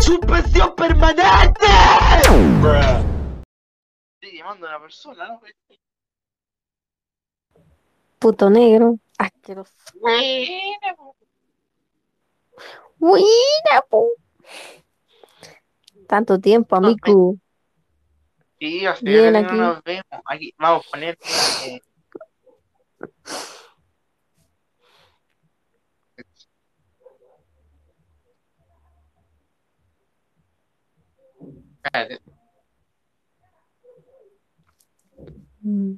¡Suspensión permanente! Estoy llamando a una persona, ¿no? Puto negro. Asqueroso. Buena, po. Buena, po. Tanto tiempo, amigo. Sí, sea, Bien, no aquí. nos vemos. Aquí, vamos a poner. eh, Mm.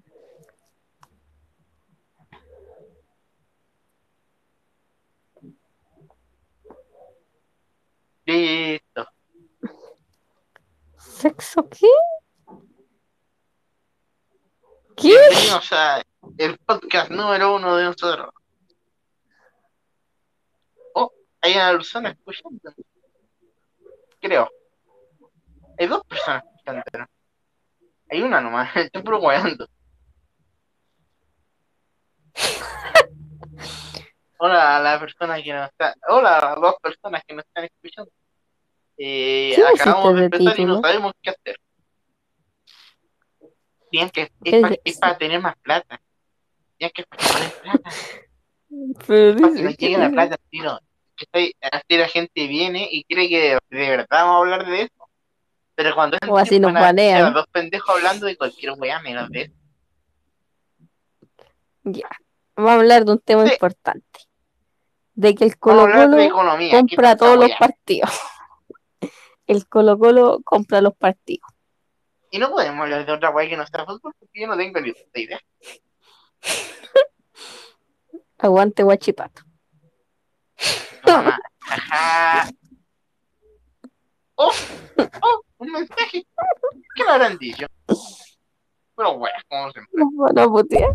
Listo. ¿Sexo qué? ¿Qué? Bienvenidos a el podcast número uno de nosotros. Oh, hay una persona escuchando. Creo. Hay dos personas escuchando. ¿no? Hay una nomás. Estoy preocupando. Hola a la persona que nos está. Hola a las dos personas que nos están escuchando. Eh, ¿Qué acabamos de empezar y no título? sabemos qué hacer. Tienen que, ¿Qué es, para, es para tener más plata. Tienen que poner plata. Pero para que dice nos que llegue la plata. Que estoy- Así la gente viene y cree que de, de verdad vamos a hablar de eso. Pero cuando O así nos a dos pendejos hablando de cualquier weá menos de eso. Ya. Vamos a hablar de un tema Sí. importante. De que el Colo Colo economía. ¿qué compra todos los partidos. El Colo Colo compra los partidos. Y no podemos hablar de otra weá que no sea fútbol porque yo no tengo ni puta idea. Aguante Guachipato. Mamá. Ajá. Oh, oh, un mensaje. ¿Qué me habrán dicho? Pero weá, ¿cómo se Nos van a putear.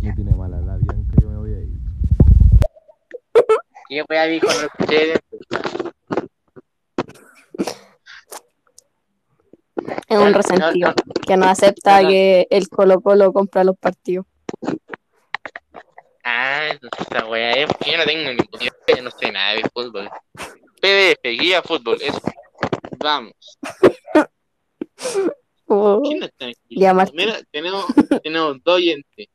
Tiene mala la Bianca, yo me voy a ir. ¿Qué weá dijo? No escuché. Es un resentido No, no, que no acepta No, no. que el Colo Colo compra los partidos. Ah, entonces esa es porque yo no tengo ni puta idea, yo no sé nada de fútbol. PDF, guía fútbol, eso. Vamos. Oh, ¿Quién está Martín. Mira, tenemos, tenemos dos oyentes.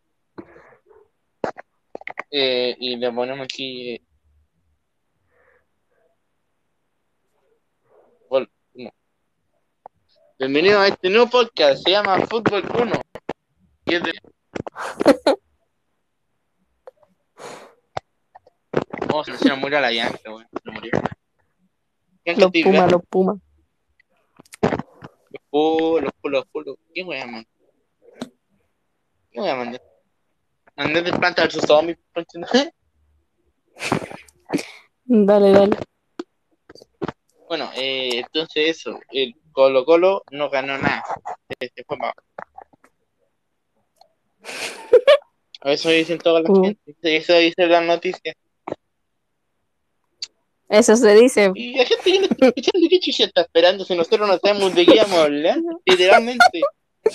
Eh, y le ponemos aquí. eh, uno. Bienvenido a este nuevo podcast, se llama Fútbol 1. Y es de- Oh, se nos murió la llanta, weón. Se murió. ¿Quién los Pumas, los Pumas. Los pulos, los pulos, los pulos. ¿Qué voy a mandar? ¿Qué voy a mandar? Mandar de planta versus zombies. Dale, dale. bueno, eh, entonces eso. El Colo Colo no ganó nada. Se fue para. Eso dicen todas las Mm. gente. Eso dicen las noticias. Eso se dice. Y la gente está escuchando, ¿qué chucha está esperando? Si nosotros no sabemos de qué vamos a hablar. Literalmente.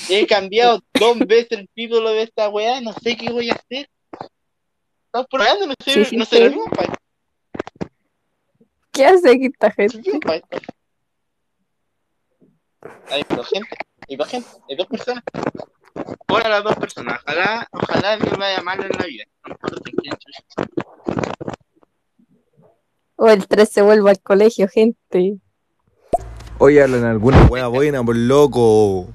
He cambiado dos veces el título de esta weá. No sé qué voy a hacer. Estamos probando, no sé, Sí, sí, no sí. sé para ¿Qué hace aquí esta gente? Hay dos gente, hay dos gente, hay dos personas. Hola a las dos personas. Ojalá, ojalá Dios vaya mal en la vida. No importa quién chucha. O el 3 se vuelve al colegio, gente. Oye, hablan alguna wea buena, por loco.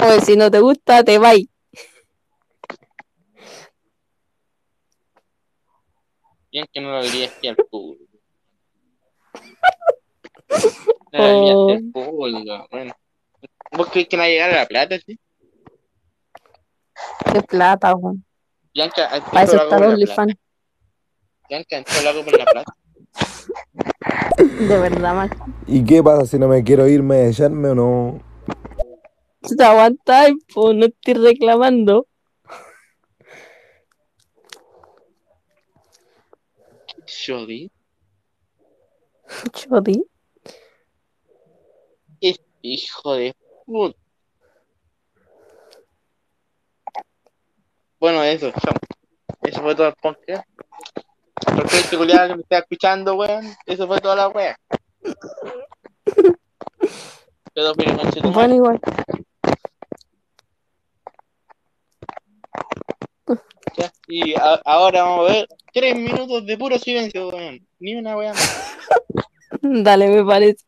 O si no te gusta, te vais. Bien que no lo diría aquí al público. No lo diría Oh. al público. Bueno. ¿Vos crees que no va a llegar a la plata, sí? Qué plata, weón. Bianca, ¿has Para eso está OnlyFans. Bianca, ¿has hecho algo por la plata? De verdad, man. ¿Y qué pasa si no me quiero ir, me echarme o no? Te aguantas, pues no estoy reclamando. Jody. Chodi. Hijo de puta. Bueno, eso, chao. Eso fue todo el podcast. Porque este culiado que me está escuchando, weón, eso fue toda la tu Bueno, igual. Ya, Y a- ahora vamos a ver tres minutos de puro silencio, weón. Ni una wea más. Dale, me parece.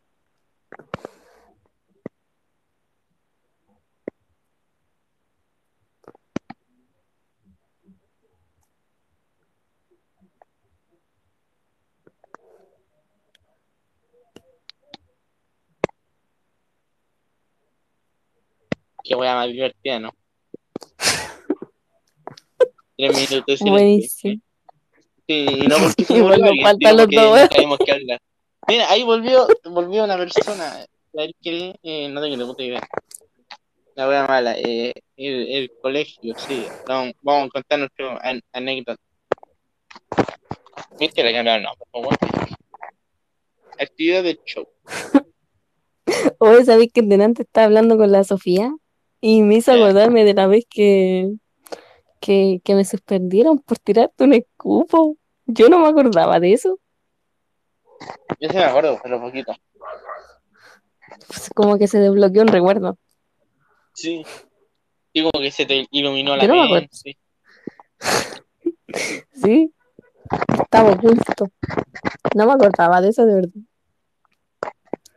Qué wea más divertida, ¿no? Tres minutos. Buenísimo. Sí, y no porque se bueno, faltan los dos, qué hablar. Mira, ahí volvió, volvió una persona. A ver qué, eh, no tengo ni puta idea. La wea mala, eh, el, el colegio, sí. Vamos, vamos a contar nuestra an- anécdota. Viste, le cambiaron el nombre, po, weón. Actividad de show. Oye, ¿sabéis que delante estaba hablando con la Sofía? Y me hizo acordarme de la vez que, que, que me suspendieron por tirarte un escupo. Yo no me acordaba de eso. Yo sí me acuerdo, pero poquito. Pues como que se desbloqueó un recuerdo. Sí. Y como que se te iluminó la Yo no me acuerdo. mente. Sí, estaba oculto. No me acordaba de eso de verdad.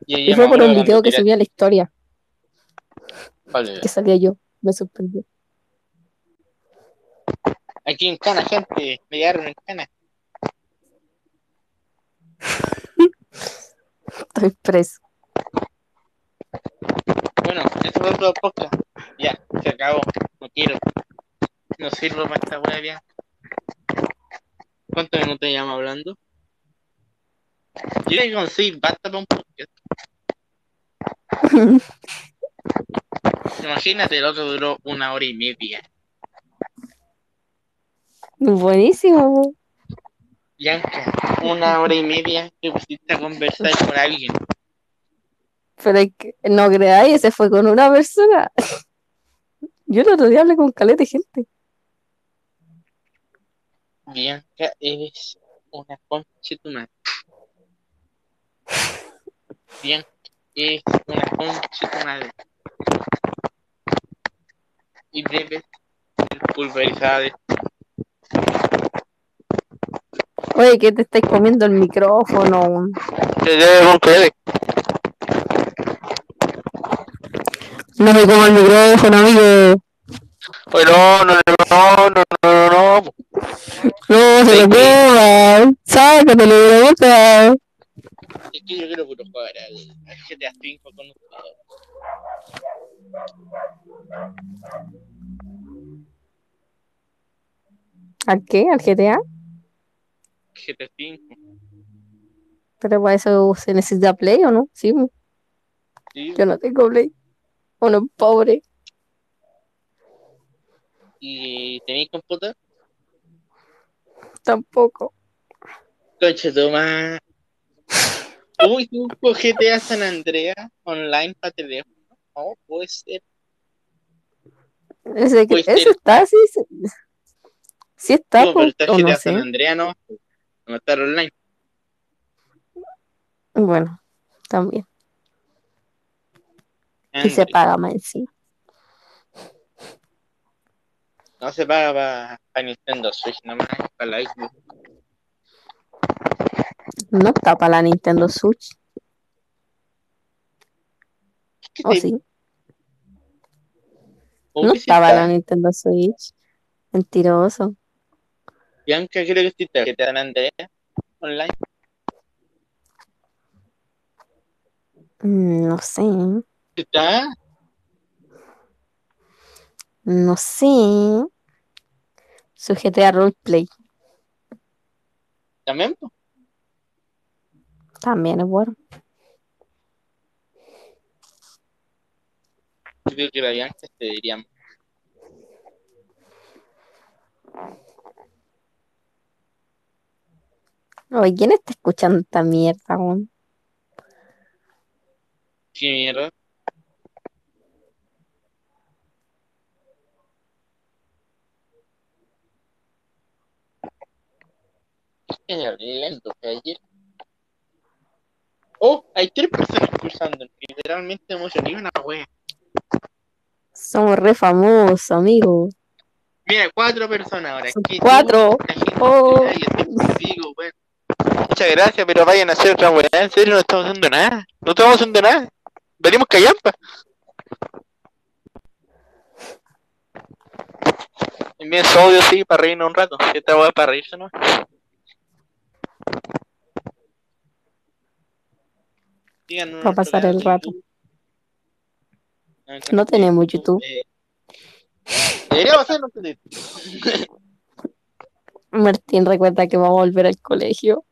Y, fue por un video que subí a la historia, Vale, que salía yo. Me suspendió. Aquí en Cana, gente. Me llegaron en Cana. Estoy preso. Bueno, eso fue todo podcast. Ya, se acabó. No quiero. No sirvo para esta wea ya. ¿Cuántos minutos llevamos hablando? Yo creo que con basta para un podcast. Imagínate, el otro duró una hora y media. Buenísimo. Yanka, una hora y media te pusiste a conversar con alguien. Pero es que no creáis, ese fue con una persona. Yo el otro día hablé con caleta de gente. Bianca, eres una concha tu madre. Bianca, eres una concha tu madre. Y debes ser pulverizada de Oye, que te estáis comiendo el micrófono. Te debe. No me como el micrófono, amigo. Oye, no, no, no, no, no, no, no. No, se lo coma. Sácatelo de la boca. Es que yo quiero puro jugar al, al GTA V con ustedes. ¿Al qué? ¿Al GTA? GTA V, Pero para eso se necesita Play o no? Sí, sí. yo no tengo Play. Uno pobre. ¿Y tenéis computador? Tampoco. Concha tu madre. Uy, con GTA San Andreas online para teléfono. No, puede ser. Ese, Puede ser. eso está, sí. Sí, está, No, pero está no GTA sé. San Andreas, no. No está online. Bueno, también. Y se paga más encima. No se paga para Nintendo Switch nomás, para la Xbox. No está para la Nintendo Switch. ¿Qué ¿O te- sí? ¿Cómo No que está? la Nintendo Switch. Mentiroso. Bianca, creo que sí está. GTA San Andreas online. Mm, No sé. ¿Sí ¿Está? No sé. Su GTA Roleplay ¿También? también es bueno. Yo creo que la Bianca se diría. Oye, ¿quién está escuchando esta mierda, weón? ¿Qué mierda? estoy hablando, ayer. Oh, hay tres personas cruzando. Literalmente emocioné una wea. Somos re famosos, amigo. Mira, cuatro personas ahora. Cuatro. Oh. Muchas gracias, pero vayan a hacer otra weá. En serio, no estamos haciendo nada. No estamos haciendo nada. Venimos callampa. Envíen su audio, sí, para reírnos un rato. Si esta weá es para reírse, ¿no? Díganos Pa' pasar nuestro el rato. YouTube. Ah, No tenemos YouTube. Eh, Deberíamos hacerlo. Martín recuerda que vamos a volver al colegio.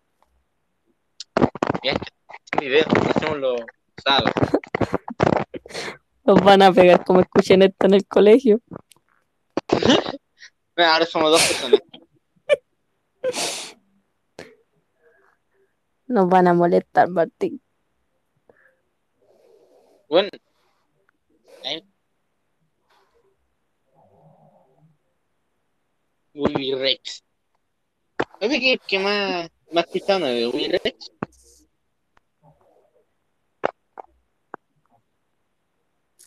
Bien, sin video, hacemos los sábados. Nos van a pegar como escuchen esto en el colegio. Ahora somos dos personas. Nos van a molestar, Martín. Bueno. Willy Rex. ¿Sabes qué, qué más, más escuchado de Willy Rex?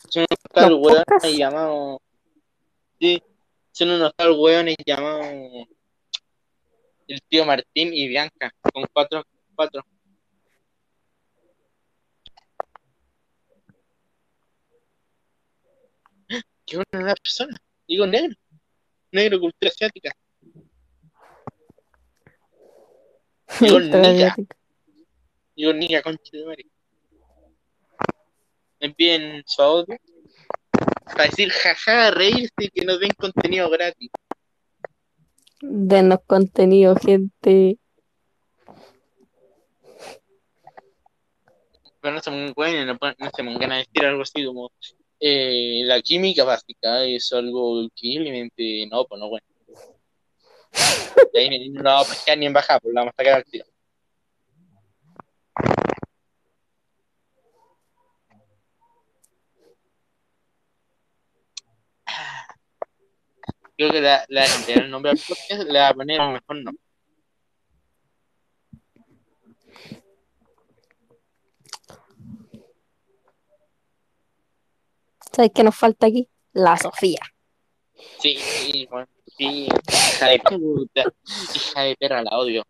Son unos tal ¿Los hueones llamados. Sí, son unos tal hueones llamados. El tío Martín y Bianca, con cuatro. cuatro. Buena una persona. Digo negro. Negro, cultura asiática. Digo nica. Digo nica, concha de madre. Envíen su audio. Para decir jaja, reírse y que nos den contenido gratis. Denos contenido, gente. Pero no se me bueno, no, no se me van a decir algo así como eh, la química básica es algo increíblemente no, pues no bueno. Ahí no la vamos a pescar ni en baja, pues la vamos a sacar al. Creo que la, la, el nombre al podcast le va a poner mejor nombre. ¿Sabes qué nos falta aquí? La Sofía. Sí, sí, sí, hija de puta, hija de perra, la odio.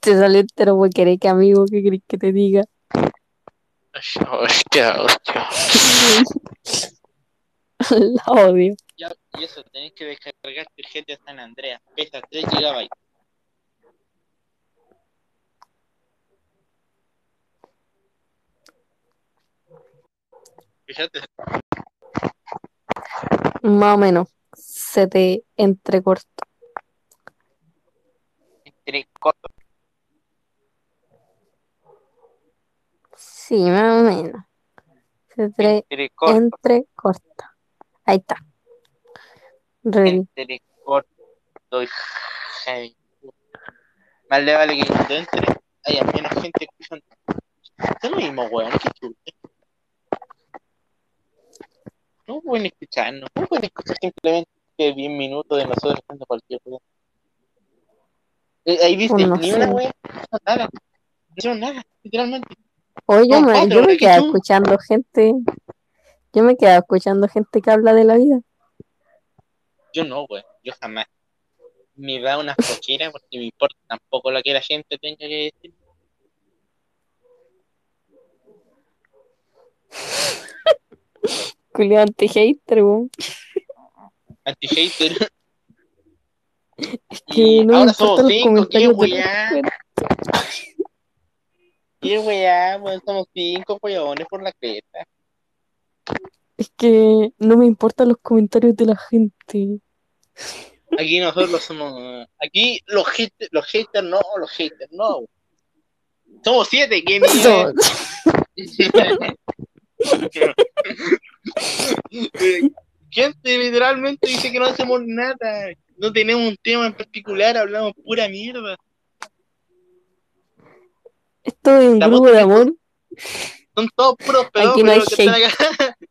Te salió entero porque querés que amigo, ¿qué querés que te diga? Hostia, hostia. La odio. Ya, y eso, tenés que descargarte el GTA San Andreas, pesa 3 GB. Fíjate, Más o menos. Se te entrecorta. entre corto, Sí, más o menos. Se te entre corto, entrecorta. Ahí está. Ready. entre corto, hija de puta. Más le vale que entre haya menos gente escuchando. Es lo mismo, weón, qué chulo. No pueden escucharnos, no pueden escuchar simplemente 10 minutos de nosotros haciendo cualquier cosa. Eh, ahí dice, Pues no ni sé. una wea, nada, no hicieron nada, literalmente. Oye, yo me, yo me escuchando gente. Yo me quedé escuchando gente que habla de la vida. Yo no, weón, yo jamás. Me da una flojera porque me importa tampoco lo que la gente tenga que decir. Culiao anti-hater, weón. Anti-hater. Que Y no ahora somos cinco, qué weá, qué weá, weón, somos cinco weones por la creta. Es que no me importan los comentarios de la gente. Aquí nosotros somos. Aquí los haters, los haters no, los haters no. Somos siete, ¿qué So- Gente literalmente dice que no hacemos nada. No tenemos un tema en particular, hablamos pura mierda. Esto es un La grupo de amor. Son todos puros Aquí no hay que están acá.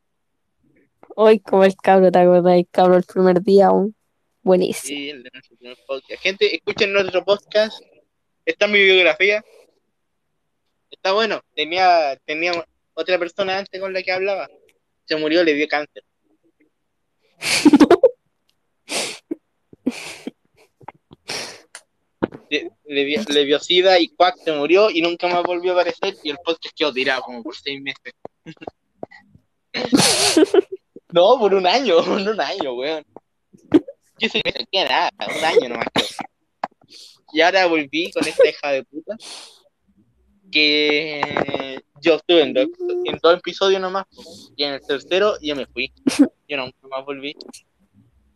Hoy como el cabro, ¿te acordás? El cabro el primer día aún. Buenísimo. Sí, el de nuestro primer podcast. Gente, escuchen nuestro podcast. Está en mi biografía. Está bueno. Tenía, tenía otra persona antes con la que hablaba. Se murió, le dio cáncer. Le, le dio, le dio sida y cuac se murió y nunca más volvió a aparecer y el podcast quedó tirado como por seis meses. no, por un año, por un año, weón. Yo seis meses, que nada, un año nomás. Y ahora volví con esta hija de puta. Que yo estuve en dos, en dos episodios nomás. Y en el tercero yo me fui. Yo nunca más volví.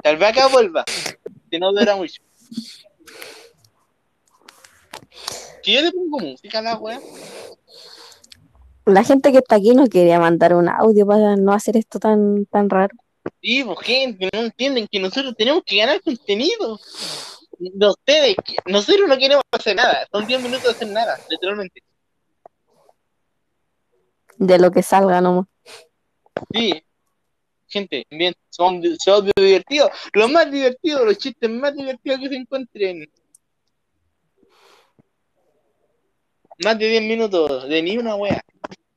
Tal vez acá vuelva. Si no dura mucho. Que yo le pongo música a la wea. La gente que está aquí no quería mandar un audio para no hacer esto tan, tan raro. Sí, pues gente, no entienden que nosotros tenemos que ganar contenido. De ustedes, nosotros no queremos hacer nada. Son 10 minutos de hacer nada, literalmente. De lo que salga nomás. Sí. Gente, bien, son, son divertidos. Lo más divertido, los chistes más divertidos que se encuentren. Más de 10 minutos, de ni una wea.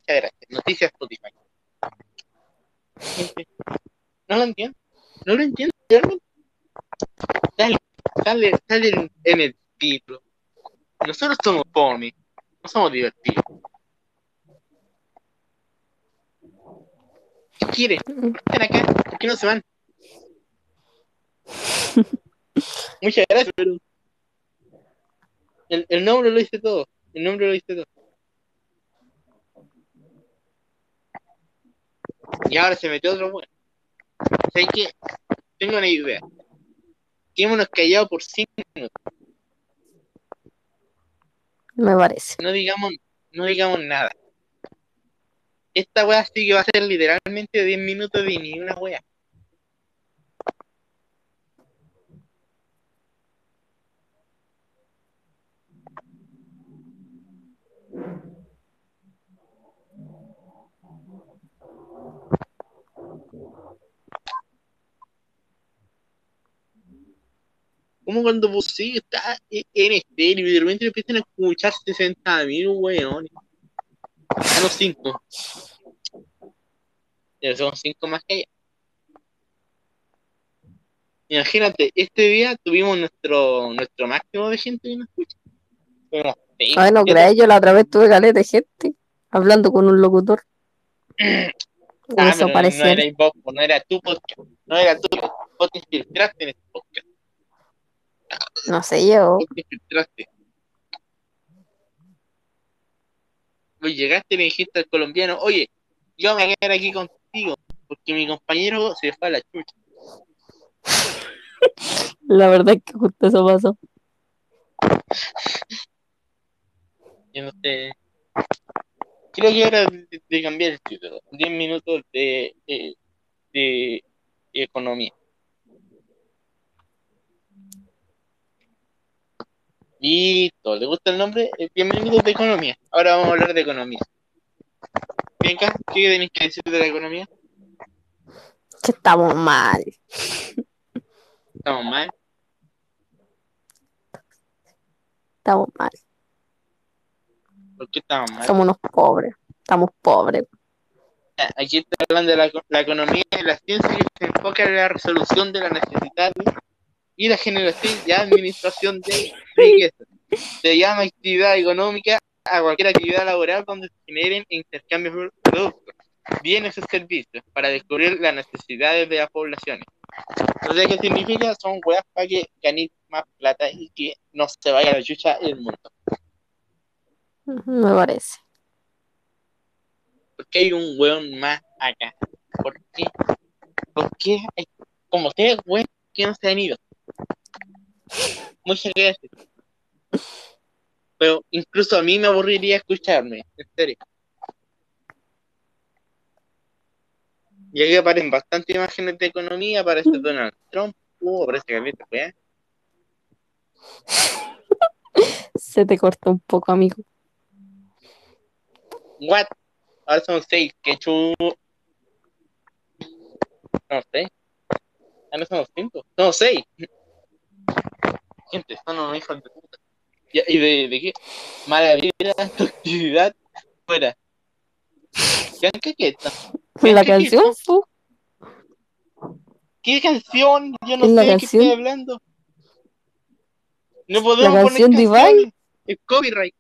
Gracias. Noticias Spotify. No lo entiendo. No lo entiendo, realmente. Sale, sale, sale en, el título. Nosotros somos fome. No somos divertidos. ¿Qué quieren? están acá? ¿Por qué no se van? Muchas gracias, pero el, el nombre lo dice todo. El nombre lo dice todo. Y ahora se metió otro bueno. ¿Sabes qué? Tengo una idea. Quedémonos callados por cinco minutos. Me parece. No digamos, no digamos nada. Esta wea sí que va a ser literalmente 10 minutos de ni una wea. Como cuando está en estéreo y de repente empiezan a escuchar 60 mil weones. A los 5. Son 5 más que ella. Imagínate, este día tuvimos nuestro nuestro máximo de gente que nos escucha. Tuvimos Ay, no crees, yo la otra vez tuve caleta de gente hablando con un locutor. Ah, Eso pero no era vos, pues, no era tu podcast, no era tu vos te infiltraste en este podcast, No sé yo. vos te infiltraste. Llegaste y le dijiste al colombiano, oye, yo me voy a quedar aquí contigo, porque mi compañero se fue a la chucha. La verdad es que justo eso pasó. Yo no sé. Creo que era de, de cambiar el título. 10 minutos de, eh, de economía. Listo, ¿le gusta el nombre? Eh, 10 minutos de economía. Ahora vamos a hablar de economía. Bianca, ¿qué tenéis que decir de la economía? Que estamos mal. Estamos mal. Estamos mal. ¿Por qué estamos mal? Somos unos pobres. Estamos pobres. Ya, Aquí está hablando de la, la economía y la ciencia que se enfoca en la resolución de las necesidades y la generación y administración de riqueza. Se llama actividad económica a cualquier actividad laboral donde se generen intercambios de productos, bienes o servicios para descubrir las necesidades de las poblaciones. Entonces, ¿qué significa? Son weas para que ganéis más plata y que no se vaya a la chucha el mundo. Me parece. ¿Por qué hay un weón más acá? ¿Por qué? ¿Por qué hay como tres weones que no se han ido? Muchas gracias. Pero incluso a mí me aburriría escucharme, en serio. Y aquí aparecen bastantes imágenes de economía, aparece Donald Trump, uh, aparece Carlita, weá. Se te cortó un poco, amigo. What? Ahora son seis, que chu... No sé. Ah, no somos cinco. No, seis. Gente, son unos hijos de puta. ¿Y de, de qué? Mala vida, toxicidad, fuera. ¿Qué, qué, qué, esto? La ¿Qué- canción, qué- fu. ¿Qué canción? Yo no ¿Es sé la de qué canción? estoy hablando. No podemos ¿La poner canción Divine? canciones. El copyright.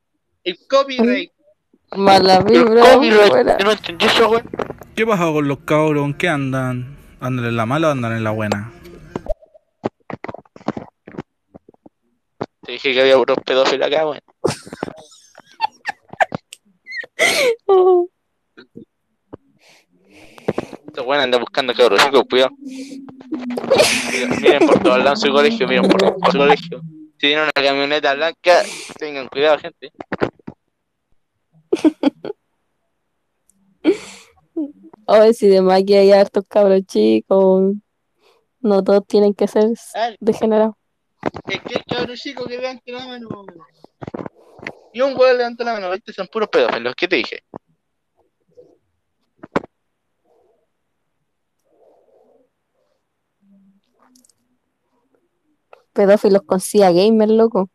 El copyright. Mala El vibra, copyright. fuera. Yo no entendí eso, güey. ¿Qué pasa con los cabros? ¿En qué andan? ¿Andan en la mala o andan en la buena? Te dije que había puros pedófilos acá, güey. Oh, Estos andan buscando cabros chicos, cuidado. Miren, por todos lados su colegio, miren por por su colegio. Si tienen una camioneta blanca, tengan cuidado, gente. A ver si de más que hay hartos cabros chicos. No todos tienen que ser degenerados. Es que el cabro chico que levante la mano. Y un güey levanta la mano, ¿viste? Son puros pedófilos, ¿qué te dije? Pedófilos con CIA Gamer, loco.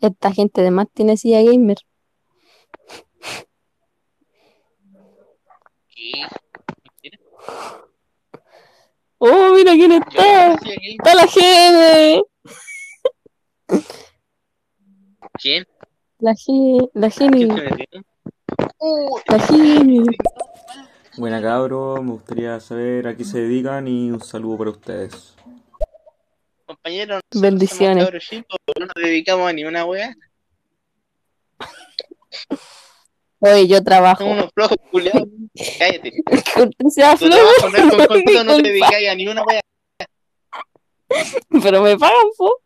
Esta gente de más tiene CIA Gamer. ¿Qué? Oh, mira quién está. Está la Gene. ¿Quién? La Gene. La ¿Quién Gene. se metió? Uh, La Gene. Buena cabro, me gustaría saber a qué se dedican y un saludo para ustedes. compañeros, Bendiciones. somos cabros chicos, no nos dedicamos a ni una wea. Oye, yo trabajo. Somos unos flojos culiados. Cállate. Sea flojo, no es con no te dedicáis a ni una wea. Pero me pagan, po.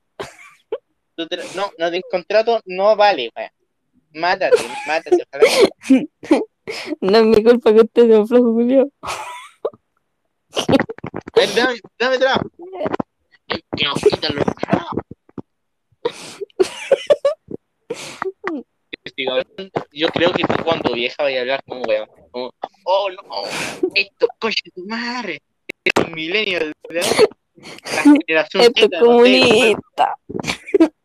Tra- No, no tienes contrato, no vale, wea. Mátate, mátate, ojalá. No es mi culpa que usted sea un flojo, Julio. Ven, Dame, dame trabajo. Que nos quitan los Yo creo que tú cuando vieja vaya a hablar como weón. Como, oh no, esto coche tu madre. Es un milenio de la generación Esto comunista.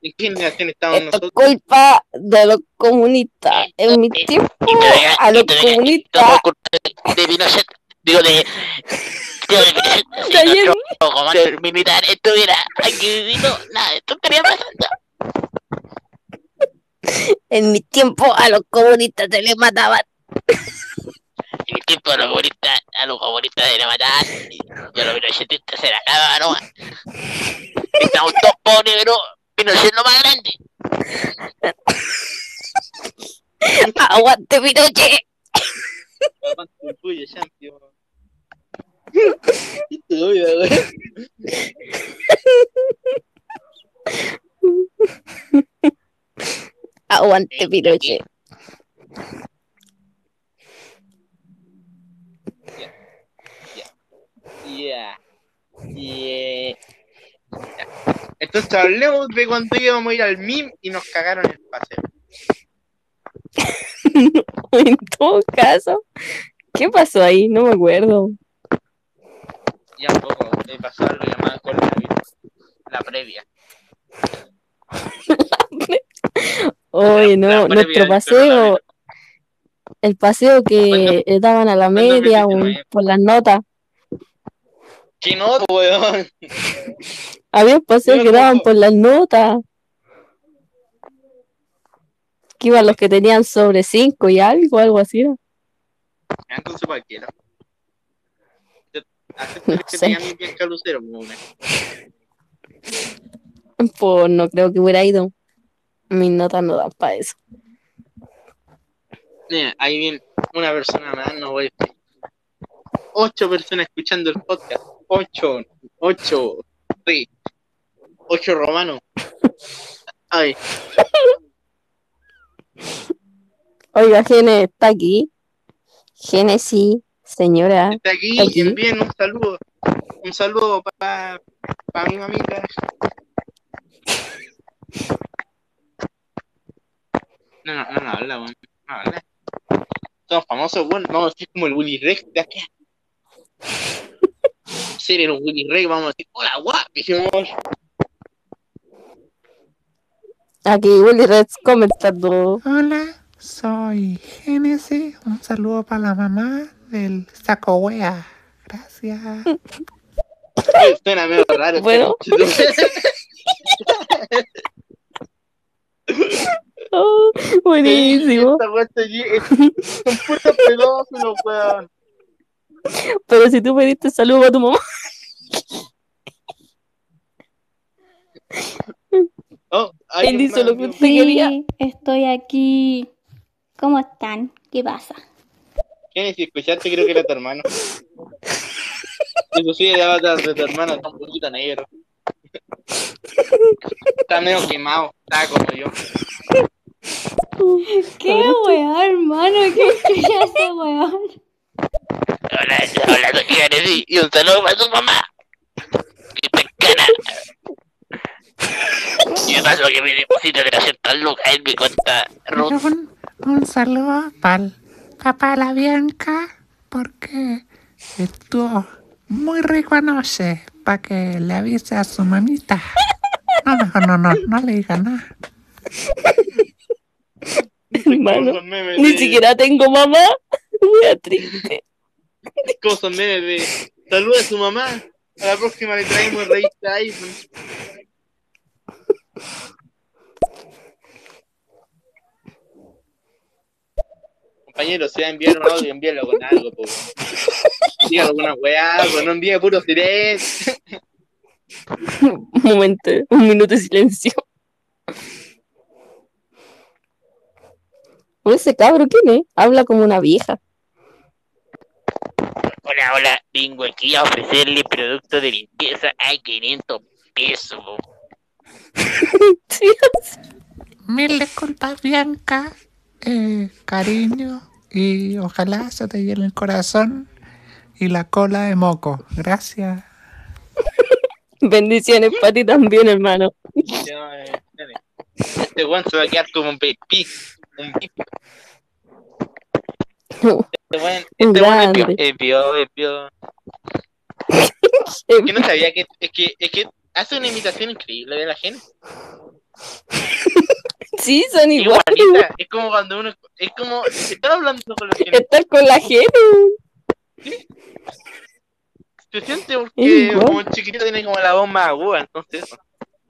¿En qué generación estamos Esto es nosotros? culpa de los comunistas. En mi tiempo, a los comunistas. de Pinochet, digo de, digo de Pinochet, De ayer, comando militar estuviera aquí viviendo, nada, esto estaría pasando. en mi tiempo, a los comunistas se les mataban. En el tiempo de los comunistas, a los comunistas se le mataban y a los pinochetistas se la cagaban nomás. Estamos todos pobres, pero Pinochet es lo más grande. Aguante, Pinochet. Aguante, Pinochet. Yeah. Yeah. Entonces hablemos de cuando íbamos a ir al MIM y nos cagaron el paseo. En todo caso, ¿qué pasó ahí? No me acuerdo. Ya un poco, me pasó algo llamado coronavirus. La previa. Oye, La no, previa nuestro paseo, el paseo que ¿Cuándo- eh, daban a la media por las notas. ¿Qué no, weón? Había un paseo Yo que daban por las notas. Que iban los que tenían sobre 5 y algo, algo así. era. Entonces cualquiera. No que sé. bien calucero. Pues no creo que hubiera ido. Mis notas no dan para eso. Mira, ahí viene una persona más, no voy a. Ocho personas escuchando el podcast. Ocho, ocho, sí. Ocho romanos. Ay, Oiga, Gene, ¿está aquí? Gene, sí, señora. está aquí, Está aquí. envíen un saludo. Un saludo para pa mi mamita. No, no, no, no habla. No habla. Somos famosos, weón. Vamos a ser como el Willy Rex de acá. Ser el Willy Rex, vamos a decir, hola, guap. Dijimos, Aquí Willy Reds comentando. Hola, soy Génesis. Un saludo para la mamá del saco wea. Gracias. Suena medio raro. Bueno. Oh, buenísimo. Esta weá está allí, es- Son puros pedófilos, weón. Pero si tú pediste saludo para tu mamá. Oh, Él hizo lo que usted quería. Sí, estoy aquí. ¿Cómo están? ¿Qué pasa? ¿Quién si escuchaste? Creo que era tu hermano. Eso sí, el avatar de tu hermano está un poquito negro. Está medio quemado, está como yo. ¿Qué weá, hermano? ¿Qué escucha ese weón? Hola, hola, soy Genesis, y un saludo para tu mamá. Que te encana. Y me pasó que me deposito 300 lucas en mi cuenta Ruth. Un, un saludo para papá de la Bianca porque estuvo muy rico anoche para que le avise a su mamita. No, mejor no, no, no le diga nada. Hermano, ni de- siquiera tengo mamá. Muy triste. Como son saluda a su mamá. A la próxima le traemos revista iPhone. Compañero, si va a enviar un audio, envíalo con algo, po. Dígalo con una weá, no envíe puro silencio. Un momento, un minuto de silencio. Ese cabro, ¿quién es? Habla como una vieja. Hola, hola, vengo aquí a ofrecerle producto de limpieza a 500 pesos. Mil disculpas, Bianca. Eh, cariño. Y ojalá se te llene el corazón y la cola de moco. Gracias. Bendiciones para ti también, hermano. Este weón se va a quedar como un pipí. Un pipí. Este weón, este es Grande. es pio- es Que no sabía que es que es que hace una imitación increíble de la gente. Sí, son igual. Igualita. Es como cuando uno es como está hablando con la gente. Estar con la gente. Se siente porque como chiquitito tiene como la voz más aguda, entonces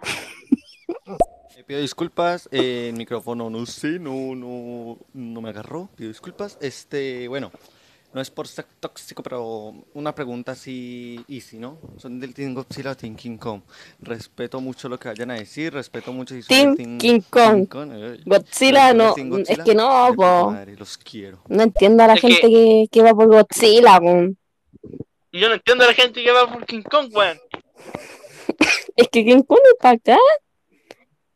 pido disculpas, eh, el micrófono no sé, no, no, no me agarró, pido disculpas. Este, bueno, no es por ser tóxico, pero una pregunta así easy, ¿no? Son del Team Godzilla o Team King Kong. Respeto mucho lo que vayan a decir, respeto mucho si Team King Kong. eh, Godzilla no, es que no, po. madre, los quiero. No entiendo a la Es gente que, que va por Godzilla, weón. Yo no entiendo a la gente que va por King Kong, weón. Es que King Kong es para acá.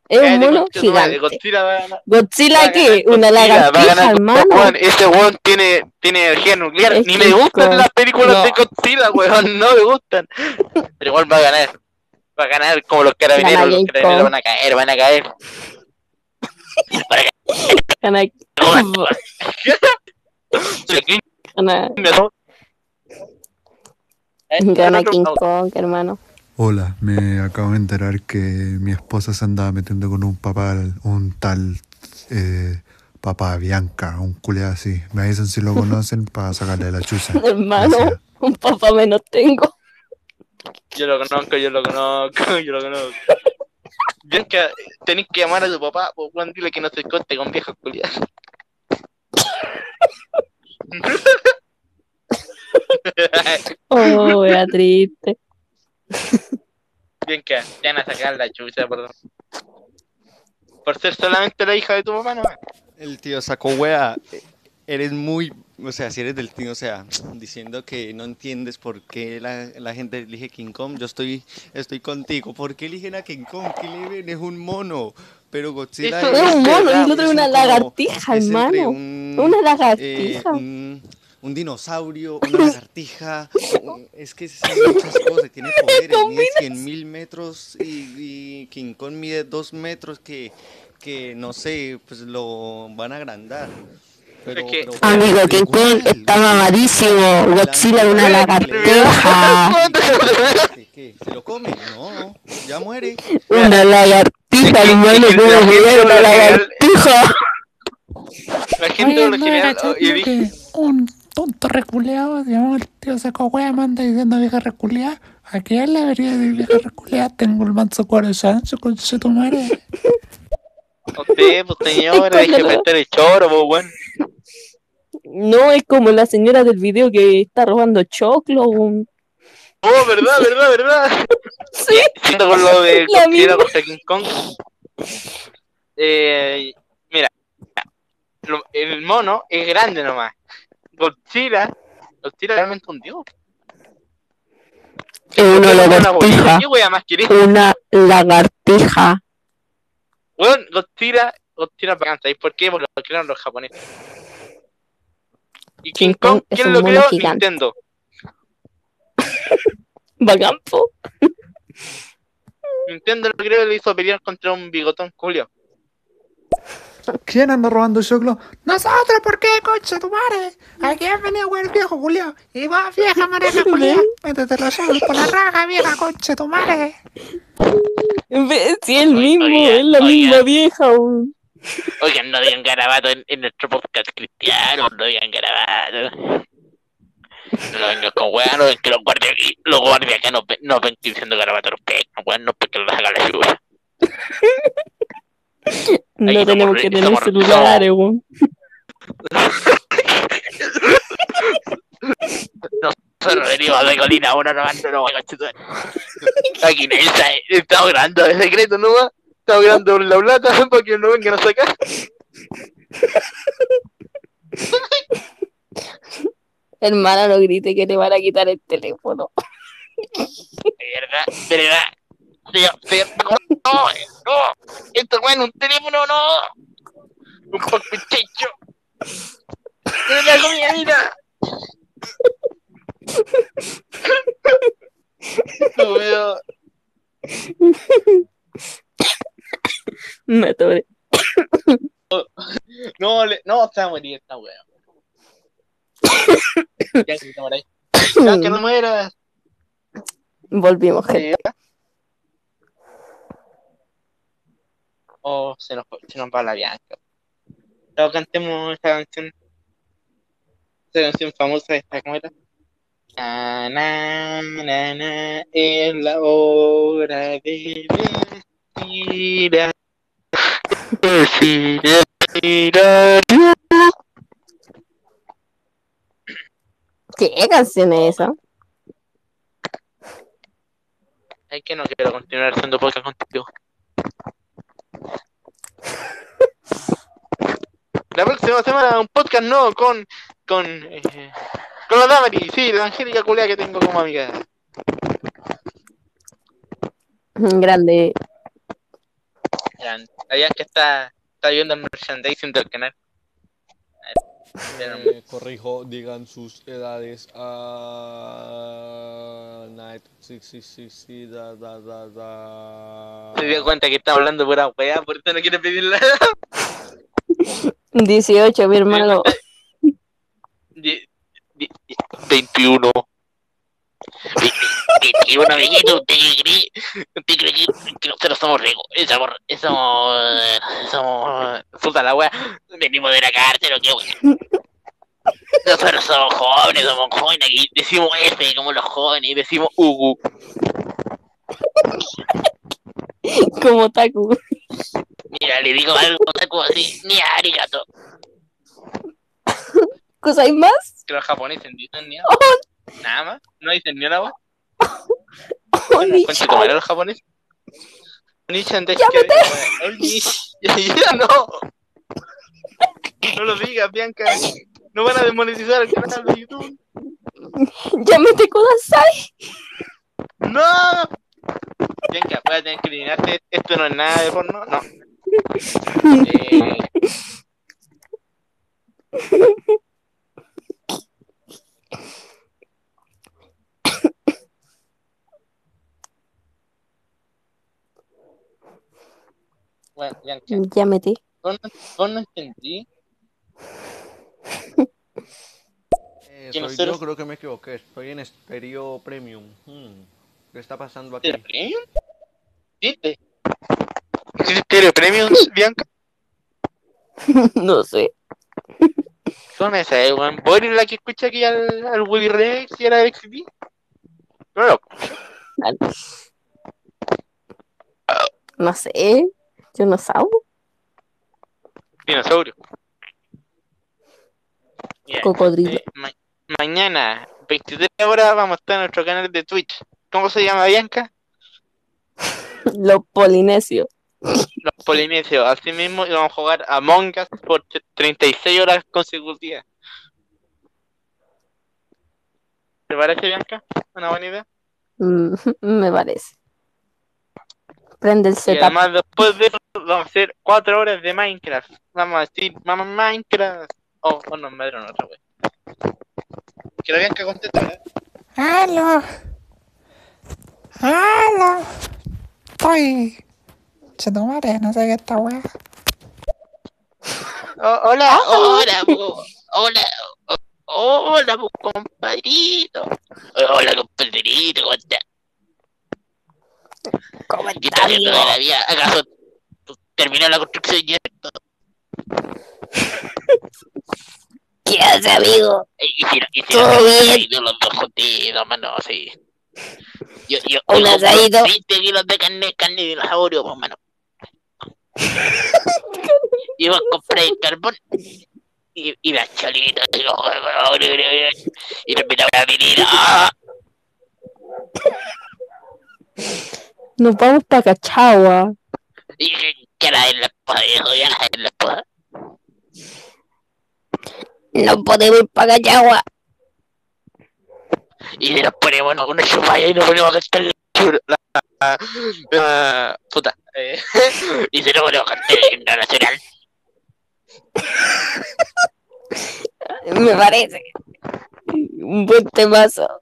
Es un mono gigante. Godzilla va a ganar. Va ¿Godzilla a qué? ganar Una Godzilla, va a lagartija, ganar hermano. Weón, ese weón tiene, tiene energía nuclear. Es Ni me gustan las películas No. de Godzilla, weón. No me gustan. Pero igual va a ganar. Va a ganar como los carabineros. Los carabineros van a caer, van a caer. Gana, gana, gana King Kong, hermano. Hola, me acabo de enterar que mi esposa se andaba metiendo con un papá, un tal eh, papá Bianca, un culé así. Me dicen si lo conocen para sacarle la chuza. Hermano, Gracias. un papá menos tengo. Yo lo conozco, yo lo conozco, yo lo conozco. Bianca, tenés que llamar a tu papá, pues Juan, dile que no se corte con viejos culiados. Oh, wea triste. Bianca, te van a sacar la chucha por, por ser solamente la hija de tu mamá, no. El tío sacó wea. eh, Eres muy, o sea, si eres del tío, o sea, diciendo que no entiendes por qué la, la gente elige King Kong, yo estoy, estoy contigo. ¿Por qué eligen a King Kong? ¿Qué le ven? Es un mono. Pero Godzilla Eso Es un mono y el otro es un una lagartija, es hermano. un, Una eh, lagartija. un, un dinosaurio, una lagartija. un- es que son muchas cosas, tiene poderes. Mide 100 mil metros y, y King Kong mide 2 metros que, que no sé, pues lo van a agrandar. Pero, Es que- pero- Amigo, pero King Kong igual, está mamadísimo. Godzilla es una lagartija. ¿Qué? ¿Se lo come? No, ya muere. Una lagartija. lagartija, Es que- hermano, es que ¿cómo la gente jugar por una lagartija? La gente Oye, por lo general. Y dije, que un tonto reculeado llamado el tío saco wea manda diciendo vieja reculeada. ¿A qué él le debería decir vieja reculeada? Tengo el manso corazón, su conche tu madre. usted, pues señora, deje de meter el choro, pues bueno. No, es como la señora del video que está robando choclo. un- Oh, verdad, verdad, verdad. Sí, Siento con lo de La contra King Kong. Eh, mira, el mono es grande nomás. Godzilla, Godzilla realmente un dios. es una Una lagartija. Una lagartija. Weón, Godzilla, Godzilla es bacán, ¿sabéis por qué? Porque lo crearon los japoneses. ¿Y King King Kong, es quién un lo creó? gigante. Nintendo. Bacán, po. Nintendo lo creó y le hizo pelear contra un bigotón Julio. ¿Quién anda robando choclo? Nosotros, ¿por qué, conche tu madre? Aquí han venido el viejo Julio. Y vos, vieja mareja Julio, métete los ojos por la raja, vieja conche tu madre. Sí, el mismo, es la misma vieja. Oigan, no digan garabato en, en nuestro podcast cristiano, no digan garabato. No vengan con weá, no ven que los guardias aquí, los guardias acá no, ven- no ven que diciendo garabato los pegan, weón, no porque los haga la lluvia. No Ahí tenemos que tener celulares, weón. Nosotros venimos de Colina 1, no, no, no. Aquí nadie sabe, estamos grabando de secreto, ¿no? va? Estamos grabando la plata para que no vengan a sacar. Hermana, no grite que te van a quitar el teléfono. De verdad, de verdad. No, no, no. Esto bueno, un teléfono, no. Un papichecho. ¡Pero la comida, mira! Estúpido. Me atoré. No, le, no, se va a morir esta wea. Ya que se muera ahí. Ya que no muera. Volvimos, gente. Oh, se nos, se nos va la Bianca. Pero cantemos esta canción. Esta canción famosa esta, ¿cómo era? Na, na, na, na, es la hora de decir a- adiós. ¿Qué canción es esa? Es que no quiero continuar haciendo podcast contigo. La próxima semana un podcast no con con eh, con la Damari, sí, la Angélica Culea que tengo como amiga. Grande. Allá que está está viendo el merchandising del canal. Eh, corrijo, digan sus edades. a Night. Sí, sí, sí, sí, da, da, da, da. Se dio cuenta que está hablando pura weá, por eso no quiere pedirla. 18, mi hermano. Die- die- 21. 21, amiguito, ¿usted cree? ¿Usted cree que, nosotros somos ricos? Eh, Somos, eh, somos, eh, somos, puta la wea, venimos de la cárcel o qué wea. Nosotros somos jóvenes, somos jóvenes y decimos F como los jóvenes decimos Ugu. Como Taku. Mira, le digo algo, taco así, ni arigato. ¿Cosa hay más? Que los japoneses dicen ni Nada más, no dicen ni una. Oh, concha chao. tu madre, los japoneses. Nichan de. Ya, ya no. No lo digas, Bianca. No van a desmonetizar el canal de YouTube. Llámate Kudasai. ¡No! Bianca, voy a tener que eliminarte. Esto no es nada de porno. No. Eh, Bueno, Llámate. vos no, vos no entendí. Eh, soy nosotros- yo, creo que me equivoqué. Estoy en Stereo Premium. Hmm, ¿Qué está pasando aquí? ¿El premium? ¿Viste? ¿Existe premiums, Bianca? no sé. Son esas, weón. ¿Vos eres la que escucha aquí al, al Willy Rex y a la XP? No, no. No sé. Yo no sabo. Dinosaurio. Ya, Cocodrilo. eh, ma- mañana, 23 horas, vamos a estar en nuestro canal de Twitch. ¿Cómo se llama, Bianca? Los polinesios. Los Polinesios. Así mismo, y vamos a jugar Among Us por 36 horas consecutivas. ¿Te parece, Bianca? ¿Una buena idea? Mm, me parece. Prende el Y setup. además, después de eso, vamos a hacer 4 horas de Minecraft. Vamos a decir, mamá Minecraft. Oh, oh no, me dieron otra vez. Que la Bianca contesta, ¿eh? ¡Aló! ¡Aló! Estoy. Chetumare, no sé qué esta wea. Oh, hola, hola, po. hola, oh, hola, po, compadrito. Hola, compadrito, ¿cómo estás? ¿Cómo ¿Qué estás haciendo de la vida? ¿Acaso terminó la construcción ya? ¿Qué hace, amigo? Hicieron, ¿Todo bien? hicieron los dos juntitos, mano, sí. Yo, yo, Un yo compré asadito. 20 kilos de carne, carne de dinosaurio, pues, mano. Iba a comprar el carbón y, y las cholitas y los y terminaba la menina. ¡Ah! Nos vamos para Cachagua. Y que la en la espada, viejo, ya la en la espada. No podemos ir para Cachagua. Y nos ponemos una, una chupalla y nos ponemos a cantar la, la, la- la- puta. eh, y se nos ponemos a cantar el himno nacional. Me parece. Un buen temazo.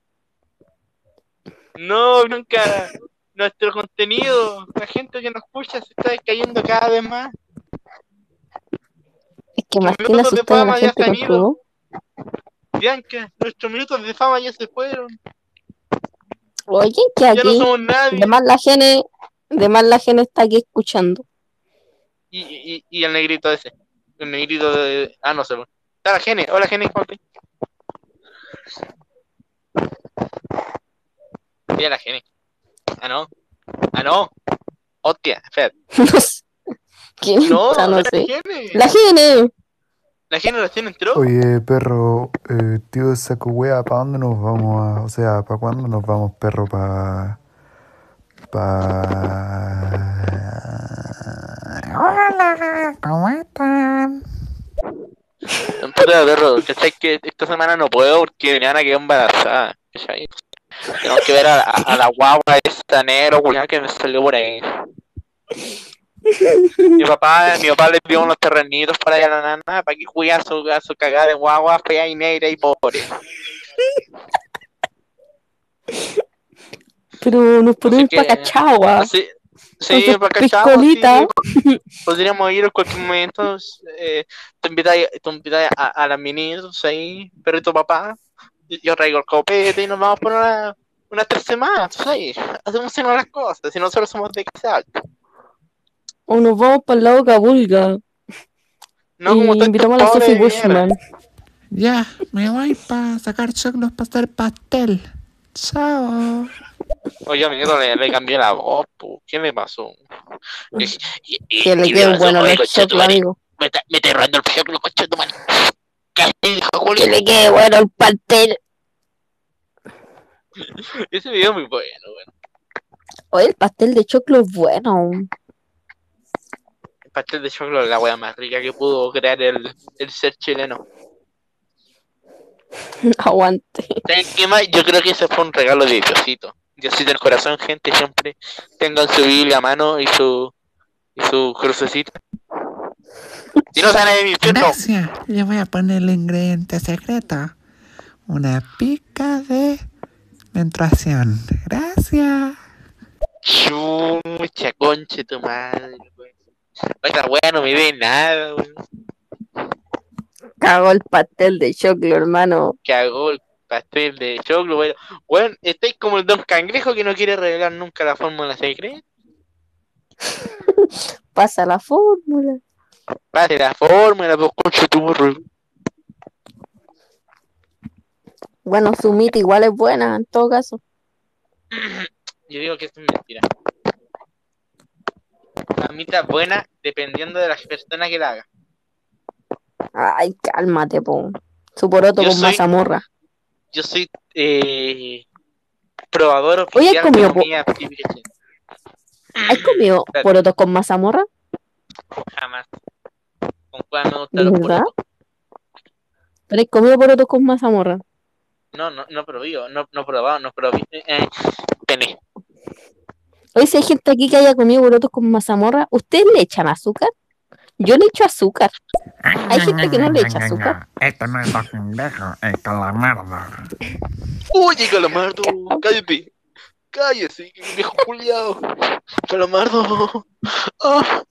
No, nunca. Nuestro contenido, la gente que nos escucha se está cayendo cada vez más. Es que más que la gente se Bianca, nuestros minutos de fama ya se fueron. Oye, que Ya no aquí, somos nadie. de más la gente, de más la gente está aquí escuchando. Y, y, y el negrito ese. El negrito de. Ah, no sé. Está la Gene. Hola, Gene. Mira la Gene. Ah, no. Ah, no. Hostia, espera. ¿Quién No? No la sé. Gene. La gente. La Gene recién entró. Oye, perro, eh, tío saco wea, ¿para dónde nos vamos a, o sea, ¿para cuándo nos vamos, perro, para, para... Hola, ¿cómo están? Puta perro, ¿cachai? Que esta semana no puedo porque mi a quedó embarazada. ¿cachai? Tenemos que ver a, a, a la guagua esta negro, que me salió por ahí. Mi papá, mi papá le dio unos terrenitos para allá a la nana para que juegue a su, a su cagada de guagua fea y negra y pobre. Pero nos Así para Cachagua. Sí, sus para piscolitas. sí. Podríamos ir en cualquier momento. Eh, te invitáis a, a las minitos ahí, perrito papá. Yo, traigo el copete y nos vamos por una, unas tres semanas, sabes. Hacemos una las cosas, si nosotros somos de casa alta. O nos vamos para el lado Cabulga. No y como invitamos a la Sophie. Bushman. Ya, me voy para sacar choclos para hacer pastel. Chao. Oye, amigo, le, le cambié la voz, po. ¿qué me pasó? Que le queden buenos los choclos, amigo. Me está, me está robando el choclo, conchetumare. ¿Qué dijo, Que le quede bueno el pastel. Ese video es muy bueno, bueno. Oye, el pastel de choclo es bueno. El pastel de choclo es la wea más rica que pudo crear el, el ser chileno. Aguante. ¿Saben qué más? Yo creo que ese fue un regalo de Diosito. Diosito del corazón, gente, siempre tengan su Biblia a mano y su y su crucecita. Si no sale de mi infierno, Gracias. Le voy a poner el ingrediente secreto. Una pica de menstruación. Gracias. chucha, conche tu madre. Esta wea no me ve nada, wey. Cagó el pastel de choclo, hermano. Hago el pastel de choclo, bueno. Bueno, estáis como el don cangrejo que no quiere revelar nunca la fórmula secreta. Pasa la fórmula. Pase la fórmula, pues concha tu burro. Bueno, su mita igual es buena en todo caso. Yo digo que esto es mentira. Es buena dependiendo de las personas que la hagan. Ay, cálmate, po. Su poroto Yo con soy- mazamorra. Yo soy eh, probador Oye, oficial de comió po- comida. ¿Has comido Claro. porotos con mazamorra? Jamás. ¿Con cuál me ¿De gustan los porotos? ¿Pero has comido porotos con mazamorra? No, no, no probé, no, no probado, no probé. Eh, pene. Hoy si hay gente aquí que haya comido porotos con mazamorra, ¿ustedes le echan azúcar? Yo le echo azúcar. Hay gente que no le echa azúcar. Esto no es lo pendejo, es calamardo. Oye, Calamardo, cállate. Cállese, viejo culiado. Calamardo. Ah.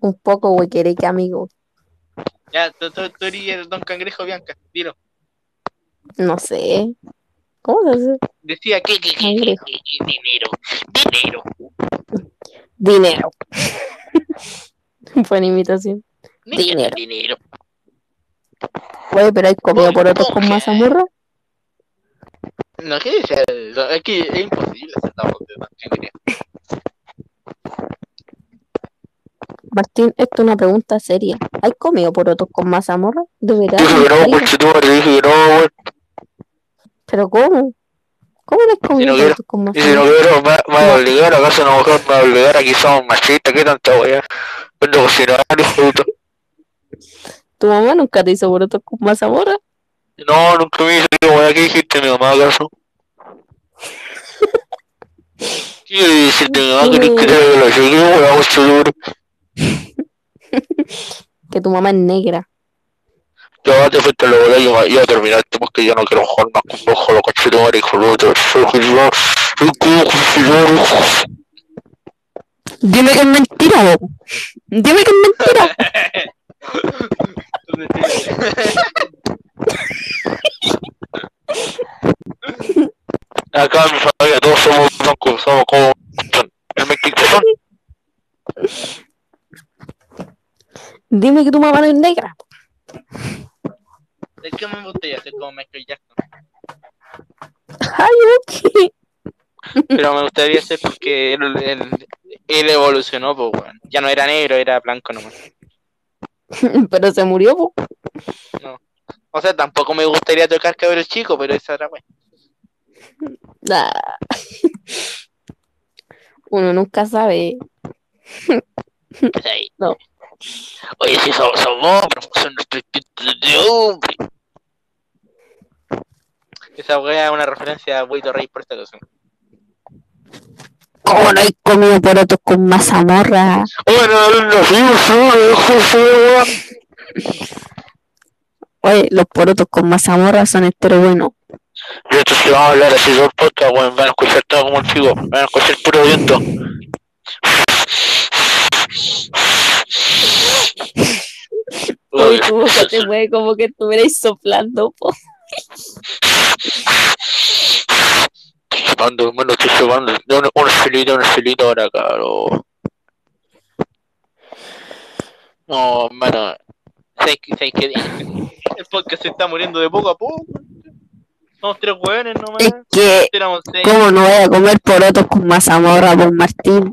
Un poco huequereque, amigo. Ya, tú, tú, tú eres el Don Cangrejo Bianca, dilo. No sé. ¿Cómo se hace? Decía que, dinero, dinero. Dinero. Buena imitación. Dinero. Dinero. Oye, pero hay comido Oye, porotos con oye. mazamorra. No, ¿qué dice? Es que es imposible hacer la voz de Cangrejo. Martín, esto es una pregunta seria. ¿Hay comido porotos con mazamorra? ¿De verdad? Dije que no, dije que no. ¿Pero cómo? ¿Cómo no has comido no quiero- Y si no quiero, me, me va a obligar, ¿acaso una mujer me va a obligar? Aquí somos machistas, ¿qué tanta weá? Vendo cocinar, puta. ¿Tu mamá nunca te hizo porotos con mazamorra? No, nunca me hice que weá, ¿qué dijiste mi mamá acaso? ¿Qué le dijiste mi mamá que ni que te lo llegué, weá, conchetumare? Que tu mamá es negra. Ya te fuiste a la bola, ya, ya terminaste porque ya no quiero jugar más con vos, lo conchetumare, hijo de puta. Soy juzgado, soy como conchetumare. Dime que es mentira, bo. Dime que es mentira. Acá en mi familia todos somos blancos, somos como el mexicano. Dime que tu mamá no es negra. ¿De qué me gustaría ser como Michael Jackson? Ay, ok. Pero me gustaría ser porque él, él, él evolucionó, pues. Ya no era negro, era blanco nomás. Pero se murió, po. O sea, tampoco me gustaría tocar cabros chico, pero esa era, weón. Nah. Uno nunca sabe. Pues. No. Oye, si somos, somos hombres, son nuestros instintos de hombre. Esa weá es una referencia a Buito Rey por esta cosa. ¿Cómo no hay comido porotos con mazamorra? Bueno, no, sí, sí, sí, weón. Oye, los porotos con mazamorra son estero bueno. Y esto se va a hablar así dos podcast, weón. Van a escuchar todo como el figo. Van a escuchar puro viento. Oye, tu boca te mueve como que estuvierais soplando, po. Estoy chupando, hermano, estoy chupando. De un, un filito, un filito ahora, cabrón. No, hermano. ¿Sabes qué? ¿Sabes qué? El podcast se está muriendo de poco a poco. Somos tres hueones nomás. Es que. ¿cómo no voy a comer porotos con mazamorra, por Martín?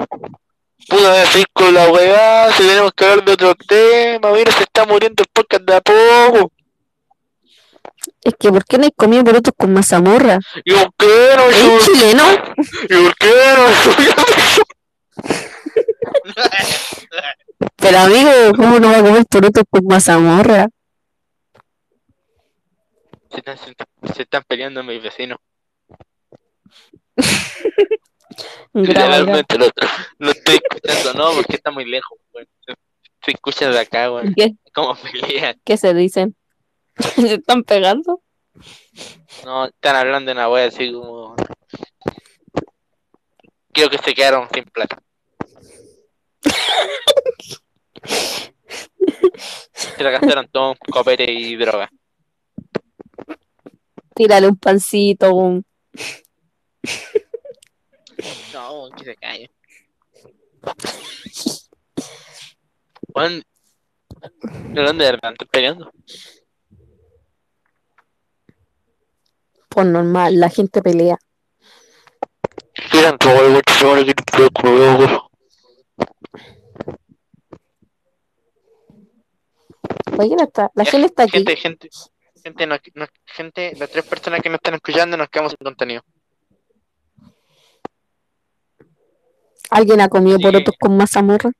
Puta, me fui con la weá. Si tenemos que hablar de otro tema. Mira, se está muriendo el podcast de a poco. Es que, ¿por qué no hay comido porotos con mazamorra? ¿Y por qué no ¿Es sub- chileno? ¿Y por qué no? Pero amigo, ¿cómo no va a comer porotos con mazamorra? Se están, se, están- se están peleando mis vecinos. Literalmente lo, lo estoy escuchando, no, porque está muy lejos, weón. Se, escucha de acá, weón. ¿Qué, Como pelean. ¿Qué se dicen? ¿Se están pegando? No, están hablando de una wea así como. Creo que se quedaron sin plata. Se la gastaron todo copete y droga. Tírale un pancito. un- No, que se calle. Juan, ¿de dónde están peleando? Pues normal, la gente pelea. Oye, no está, la gente está aquí. Gente, gente, gente, no, no- gente, las tres personas que nos están escuchando nos quedamos sin contenido. ¿Alguien ha comido Sí. porotos con mazamorra?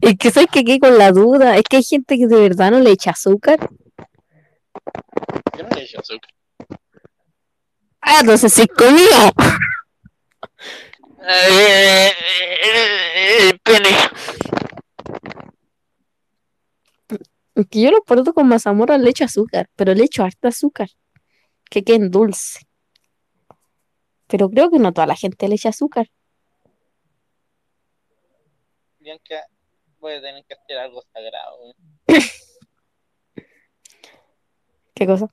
Es que soy que aquí con la duda. Es que hay gente que de verdad no le echa azúcar. Yo no le echo azúcar. Ah, entonces sí comió. Eh, eh, pene. Es que yo los porotos con mazamorra le echo azúcar, pero le echo harta azúcar. Que queden dulce. Pero creo que no toda la gente le echa azúcar. Bianca, voy a tener que hacer algo sagrado. ¿eh? ¿Qué cosa?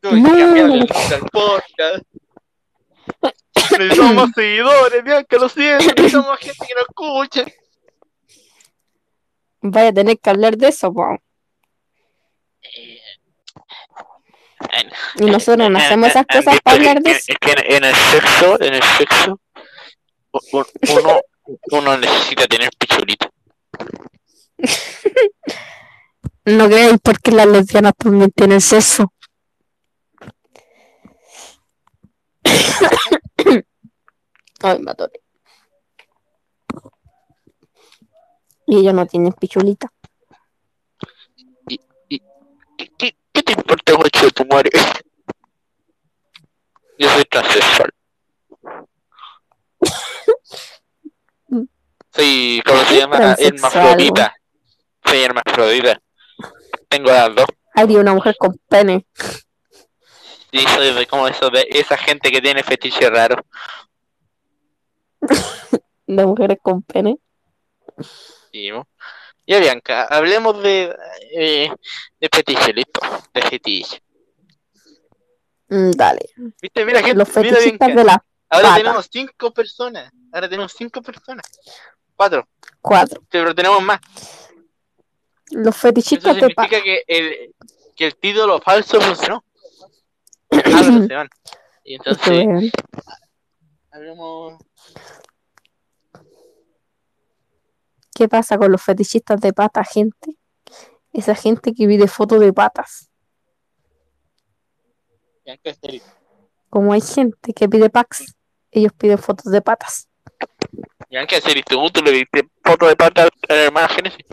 Tuve que No. cambiar el podcast. Necesitamos seguidores, Bianca, lo siento. Necesitamos gente que nos escuche. Vaya a tener que hablar de eso, po. Bueno. Y nosotros no hacemos esas cosas para hablar de eso. Es que en, en el sexo, en el sexo, uno, uno necesita tener pichulita. No crean porque las lesbianas también tienen sexo. Ay, me. Y ellos no tienen pichulita. Te importa mucho de tu madre? Yo soy transexual. Soy, ¿cómo se ¿Qué llama? Hermafrodita. Soy hermafrodita. Tengo las dos. Haría una mujer con pene. Sí, soy de como eso de esa gente que tiene fetiche raro. De mujeres con pene. Sí, ¿no? Ya Bianca, hablemos de, eh, de fetiche, listo. De fetiche. Mm, Dale. ¿Viste? Mira, gente, Los mira Bianca. de la Ahora pata. tenemos cinco personas. Ahora tenemos cinco personas. Cuatro. cuatro. Pero tenemos más. Los Eso fetichistas de pata. significa que el, que el título falso funcionó. Ah, pero se van. Y entonces, es- hablemos. ¿Qué pasa con los fetichistas de pata, gente? Esa gente que pide fotos de patas. Como hay gente que pide packs, ellos piden fotos de patas. Bianca, serio, tú, tú le diste foto de pata a la hermana Génesis.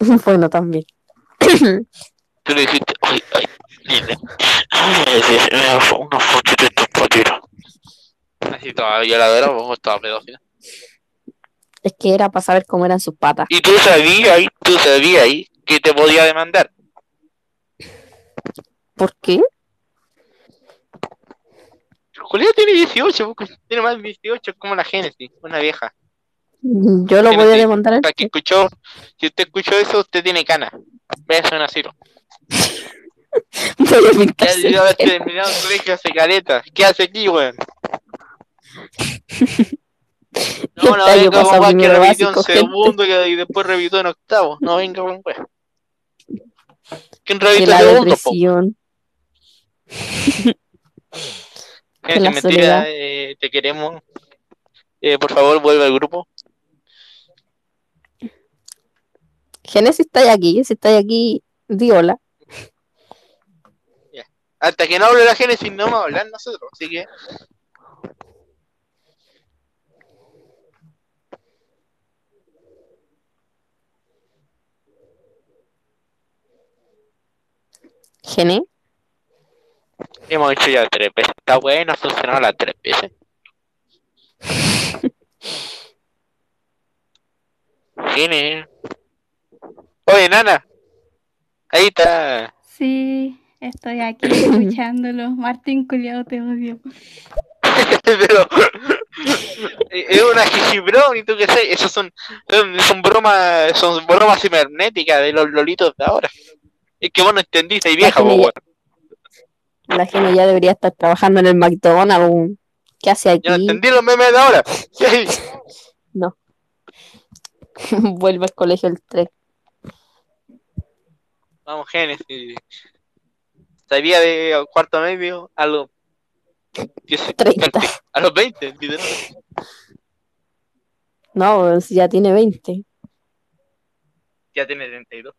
bueno, también. Tú le dijiste, ay, ay, linda. Ay, me da una foto de tu patero. Así toda violadora, vos toda pedófila. Es que era para saber cómo eran sus patas. Y tú sabías tú sabías ahí que te podía demandar. ¿Por qué? Julián tiene 18, pues, tiene más de 18, es como la Génesis, una vieja. Yo lo voy a demandar a Para que escuchó, si usted escuchó eso, usted tiene cana. Véase un asilo. Voy a Ya pelo. terminado el colegio hace caleta. ¿Qué hace aquí, weón? No, no venga con que repitió en segundo y después repitió en octavo. No venga con weón. ¿Quién repitió en segundo, depresión. Que la mentira, eh, te queremos. Eh, por favor, vuelve al grupo. Génesis está aquí, si está aquí, di hola. Hasta que no hable la Génesis, no vamos a hablar nosotros. Así que, Gene, hemos hecho ya tres veces. Está bueno, ha funcionado las tres veces. Gene. Oye, nana. Ahí está. Sí, estoy aquí escuchándolo. Martín Culiado, te odio. Pero es una Brown y tú qué sé, esos son, son, son bromas, son bromas cibernéticas de los lolitos de ahora. Es que vos no entendiste, y vieja, genia, weón. la genia ya debería estar trabajando en el McDonald's. ¿Qué hace Yo no aquí? entendí los memes de ahora. No. Vuelve al colegio el 3. Vamos, Génesis. Sabía de cuarto medio a los 10, 30. a los 20, literal. No, ya tiene 20. Ya tiene 32.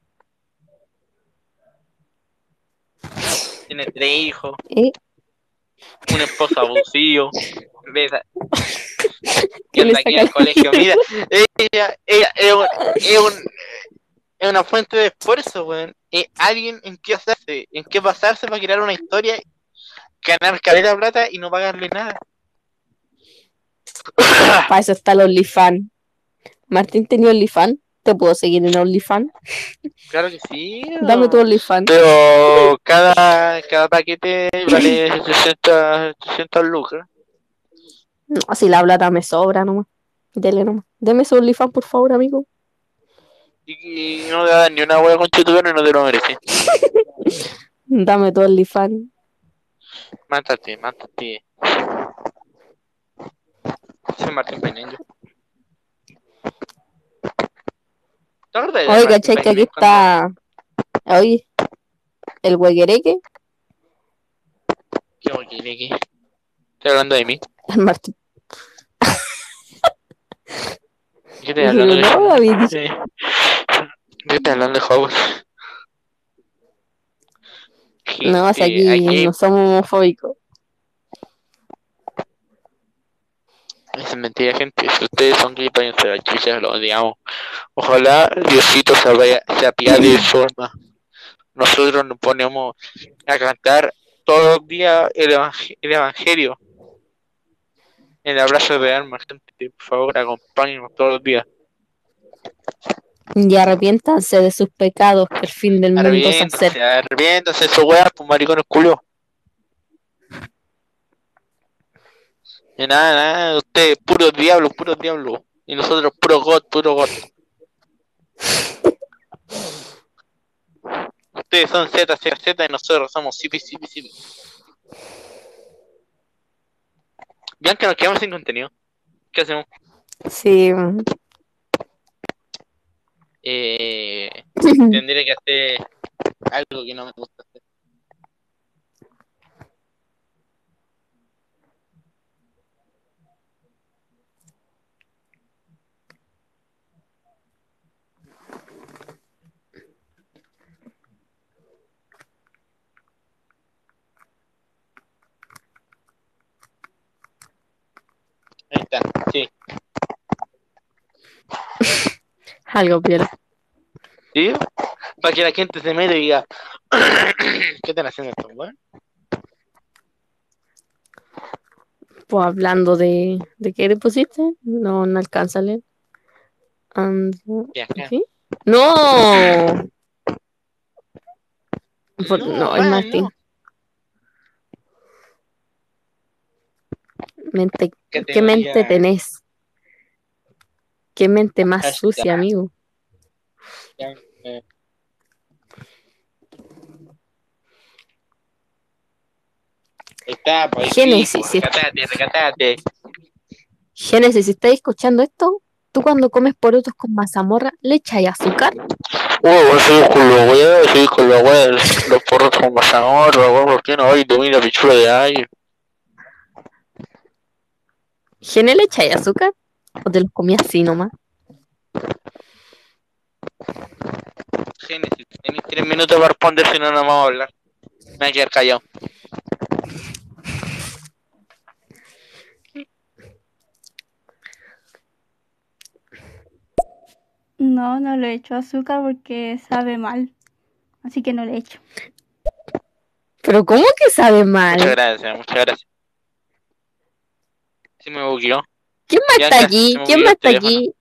Tiene tres hijos, ¿Eh? un esposo abusivo. Besa. ¿Qué que anda aquí al el- colegio. Mira, ella, ella es, un- es, un- es una fuente de esfuerzo, weón. Es alguien en qué hacerse, en qué basarse para crear una historia, ganar caleta plata y no pagarle nada. Para eso está el OnlyFans. Martín tenía OnlyFans. ¿Te puedo seguir en OnlyFans? Claro que sí. Dame tu. OnlyFans. Pero cada, cada paquete vale 60, 60 lucas. No, si la plata me sobra nomás. Dele nomás. Deme su OnlyFans, por favor, amigo. Y, y no dan ni una hueá con chutubero y no te lo mereces. Dame tu OnlyFans. Mátate, mátate. Soy Martín Peñeño. ¿Te acuerdas de Oye, ¿cachai? Que aquí está. Oye, el huequereque. ¿Qué hueá quiere que? Estoy hablando de mí. El Martín. ¿Qué estoy hablando de No, David, Sí. ¿Qué estoy hablando de Hogwarts? No, o sea, aquí aquí no somos homofóbicos. Es mentira, gente. Si ustedes son váyanse a la chucha, lo odiamos. Ojalá Diosito se, vaya, se apiade de alma. Nosotros nos ponemos a cantar todos los días el, evang- el Evangelio. El abrazo de alma, gente. Por favor, acompáñenos todos los días. Y arrepiéntanse de sus pecados, que el fin del mundo se acerca. Arrepiéntanse, arrepiéntanse, esos weas, pues maricones culo. Nada, nada, ustedes puros diablos, puros diablos. Y nosotros puro God, puro God. Ustedes son Z, Z, Z y nosotros somos Zipi, Zipi, Zipi. Bianca, nos quedamos sin contenido. ¿Qué hacemos? Sí. Eh, tendré que hacer algo que no me gusta hacer. Ahí está, sí. Algo piola. ¿Sí? Para que la gente se meta y diga, ¿qué están haciendo estos weón? Pues hablando de. ¿De qué le pusiste? No, no alcanza a leer. And-. ¿Sí? ¡No! Por- No, no, es Martín. no. Mente, ¿Qué Categoría- mente tenés? ¿Qué mente más Hashtag. sucia, amigo? Eh. Está, pues ahí Génesis, recatate, recatate. Génesis, si estáis escuchando esto, tú cuando comes porotos con mazamorra, ¿le echáis azúcar? Uy, voy a seguir con los weón, seguir con los weón, los porros con mazamorra, weón, ¿por qué no hay domina pichula de aire? ¿Gene le echáis azúcar? ¿O te los comí así nomás? Génesis, tenéis tres minutos para responder, si no, no vamos a hablar. Me voy a quedar callado. No, no le echo azúcar porque sabe mal. Así que no le echo. ¿Pero cómo que sabe Muchas mal? gracias, muchas gracias. Se me bugueó. ¿Quién más está me ¿Quién más está aquí?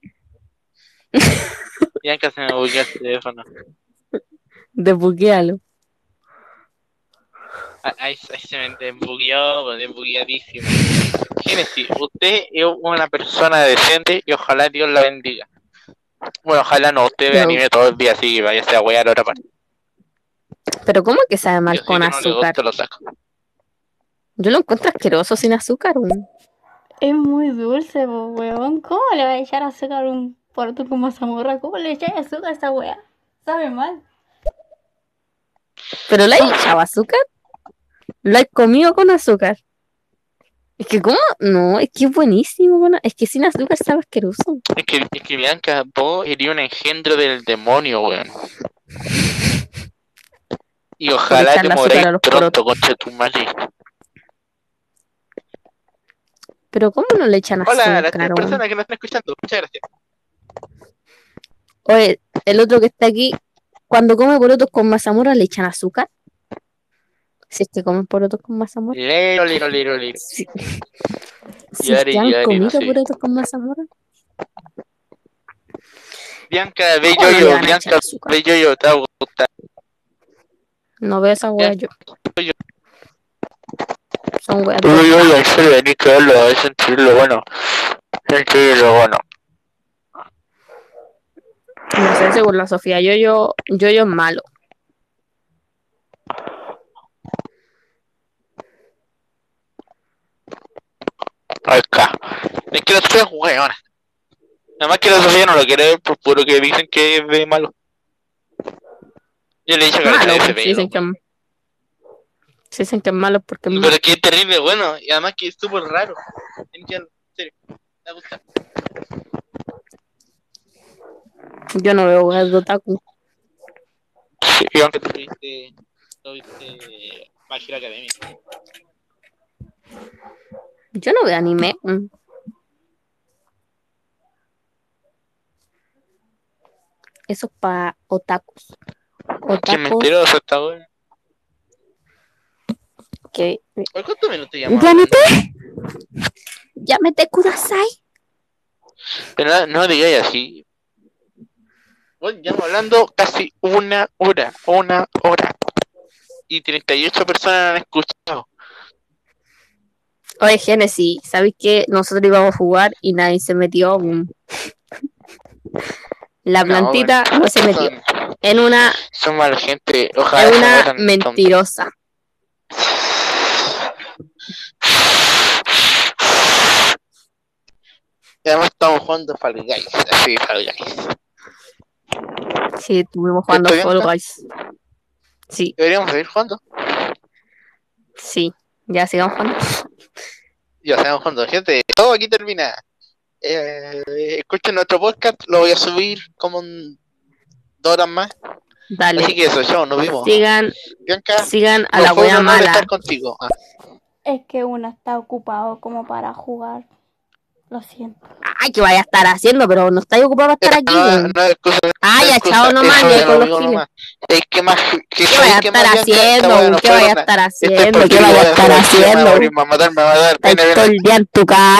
Bianca se me bugueó el teléfono. Desbuguealo. Ah, Ahí, ahí se me desbugueó, desbugueadísimo. Génesis, usted es una persona decente y ojalá Dios la bendiga. Bueno, ojalá no, usted ve No. anime todo el día, así que vaya a wear a otra parte. Pero ¿cómo que sabe mal Yo con que no le azúcar? gusta. Yo lo encuentro asqueroso sin azúcar. weón. Es muy dulce, po, weón. ¿Cómo le va a echar azúcar a un poroto con mazamorra? ¿Cómo le echáis azúcar a esa weá? Sabe mal. ¿Pero le has echado azúcar? ¿Lo has comido con azúcar? Es que, ¿cómo? No, es que es buenísimo. a- Es que sin azúcar sabe asqueroso. Es que, es que Bianca, vos eres un engendro del demonio, weón. Y ojalá te moráis los pronto, concha tu madre. Pero ¿cómo no le echan Hola azúcar? tres weón? personas que nos están escuchando. Muchas gracias. Oye, el otro que está aquí, cuando come porotos con mazamorra, ¿le echan azúcar? Si es que comen porotos con mazamorra. Lero, lero, lero, lero. Si, si es que han yari, comido porotos con mazamorra. Bianca, ve ¿Cómo no le yo, a Bianca, ve yo, te va a gustar. No veo esa yo. yo. Son weas. Uy, uy, en serio, tenés que verlo, es increíble bueno. Es increíble bueno. No sé, según la Sofía, yo yo, yo yo es malo. Acá. Es que la Sofía es weona. Nada más que la Sofía no lo quiere ver por puro que dicen que es de malo. Yo le he dicho que Malo, dicen que si dicen que es malo porque es malo. Pero que es terrible bueno. Y además que es súper raro. En serio. Te va a gustar. Yo no veo weas de otaku. Sí, y aunque tú viste. Tú viste. Magia Academia. Yo no veo anime. mm. Eso es para otakus. Qué Otakus mentiroso está bueno. Que... ¿Por cuántos minutos llevamos? ¡Llámete! ¡Llámete, Kudasai! Pero no, no digáis así. Bueno, llevamos hablando casi una hora. Una hora. Y 38 personas han escuchado. Oye, Genesis, ¿sabéis que nosotros íbamos a jugar y nadie se metió? La No, plantita bueno, no se metió. Son, En una, son mala gente. Ojalá en una mueran tontos. Y además estamos jugando Fall Guys. Así, Fall Guys. Sí, estuvimos jugando ¿Estoy Fall? Guys. Sí, Deberíamos seguir jugando. sí. Ya sigamos jugando. Ya estamos jugando. Gente, todo aquí termina. Eh, escuchen nuestro podcast. Lo voy a subir como en dos horas más. Dale. Así que eso, chao, nos vimos. Sigan, Bianca, sigan a la un wea mala. estar contigo. Ah, Es que uno está ocupado como para jugar. Lo siento. Ay, que vaya a estar haciendo, pero no estáis ocupado para estar aquí. no, excusa, ya, excusa, chao nomás, con los. Es que más que ¿Qué vaya a estar haciendo? ¿Qué vaya a estar Esto es haciendo? ¿Qué vaya a estar haciendo? morir, me va a matar, me va a matar. Estáis Viene, todo el día en tu casa.